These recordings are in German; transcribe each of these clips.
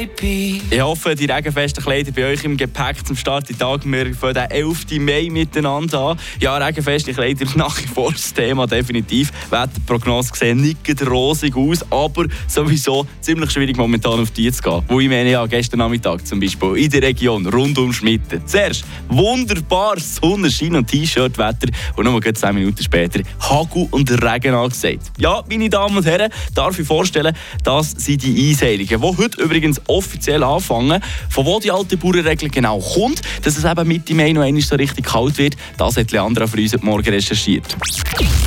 Ich hoffe, die regenfesten Kleider bei euch im Gepäck zum Start in Tag. Wir fangen den 11. Mai miteinander an. Ja, regenfeste Kleider nach wie vor das Thema, definitiv. Wetterprognosen sehen nicht rosig aus, aber sowieso ziemlich schwierig momentan auf die zu gehen. Wo ich meine, ja, gestern Nachmittag zum Beispiel in der Region rund um Schmitten. Zuerst wunderbar Sonnenschein und T-Shirt-Wetter und nur 10 Minuten später Hagel und Regen angesagt. Ja, meine Damen und Herren, darf ich vorstellen, das sind die Eisheiligen, die heute übrigens offiziell anfangen. Von wo die alte Bauernregel genau kommt, dass es eben Mitte Mai noch einmal so richtig kalt wird, das hat Leandra für uns Morgen recherchiert.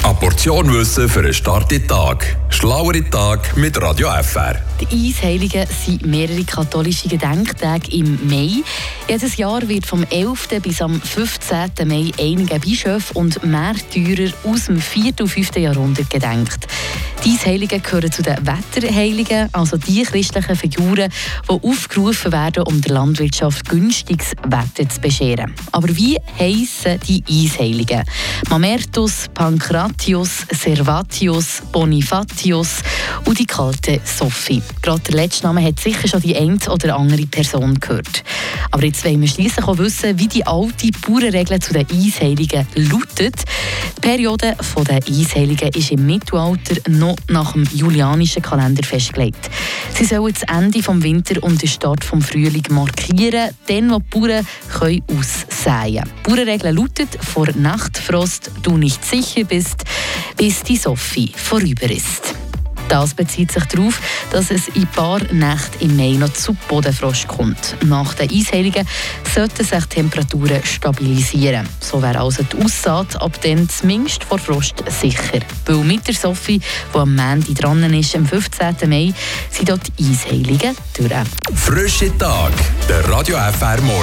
Eine Portion Wissen für einen starken Tag. Schlauere Tag mit Radio FR. Die Eisheiligen sind mehrere katholische Gedenktage im Mai. Jedes Jahr wird vom 11. bis am 15. Mai einige Bischöfe und Märtyrer aus dem 4. und 5. Jahrhundert gedenkt. Die Eisheiligen gehören zu den Wetterheiligen, also die christlichen Figuren, die aufgerufen werden, um der Landwirtschaft günstiges Wetter zu bescheren. Aber wie heissen die Eisheiligen? Mamertus, Pankratius, Servatius, Bonifatius und die kalte Sophie. Gerade der letzte Name hat sicher schon die eine oder andere Person gehört. Aber jetzt wollen wir schließlich auch wissen, wie die alte Bauernregel zu den Eisheiligen lautet. Die Periode der Eisheiligen ist im Mittelalter noch nach dem julianischen Kalender festgelegt. Sie sollen das Ende des Winter und den Start des Frühling markieren, dann wo die Bauern können aussäen können. Die Bauernregel lautet, vor Nachtfrost du nicht sicher bist, bis die Sophie vorüber ist. Das bezieht sich darauf, dass es in ein paar Nächten im Mai noch zu Bodenfrost kommt. Nach den Eisheiligen sollten sich die Temperaturen stabilisieren. So wäre also die Aussaat ab dann zumindest vor Frost sicher. Weil mit der Sophie, die am Montag dran ist, am 15. Mai, sind dort die Eisheiligen durch. Frische Tag, der Radio FR Morgen.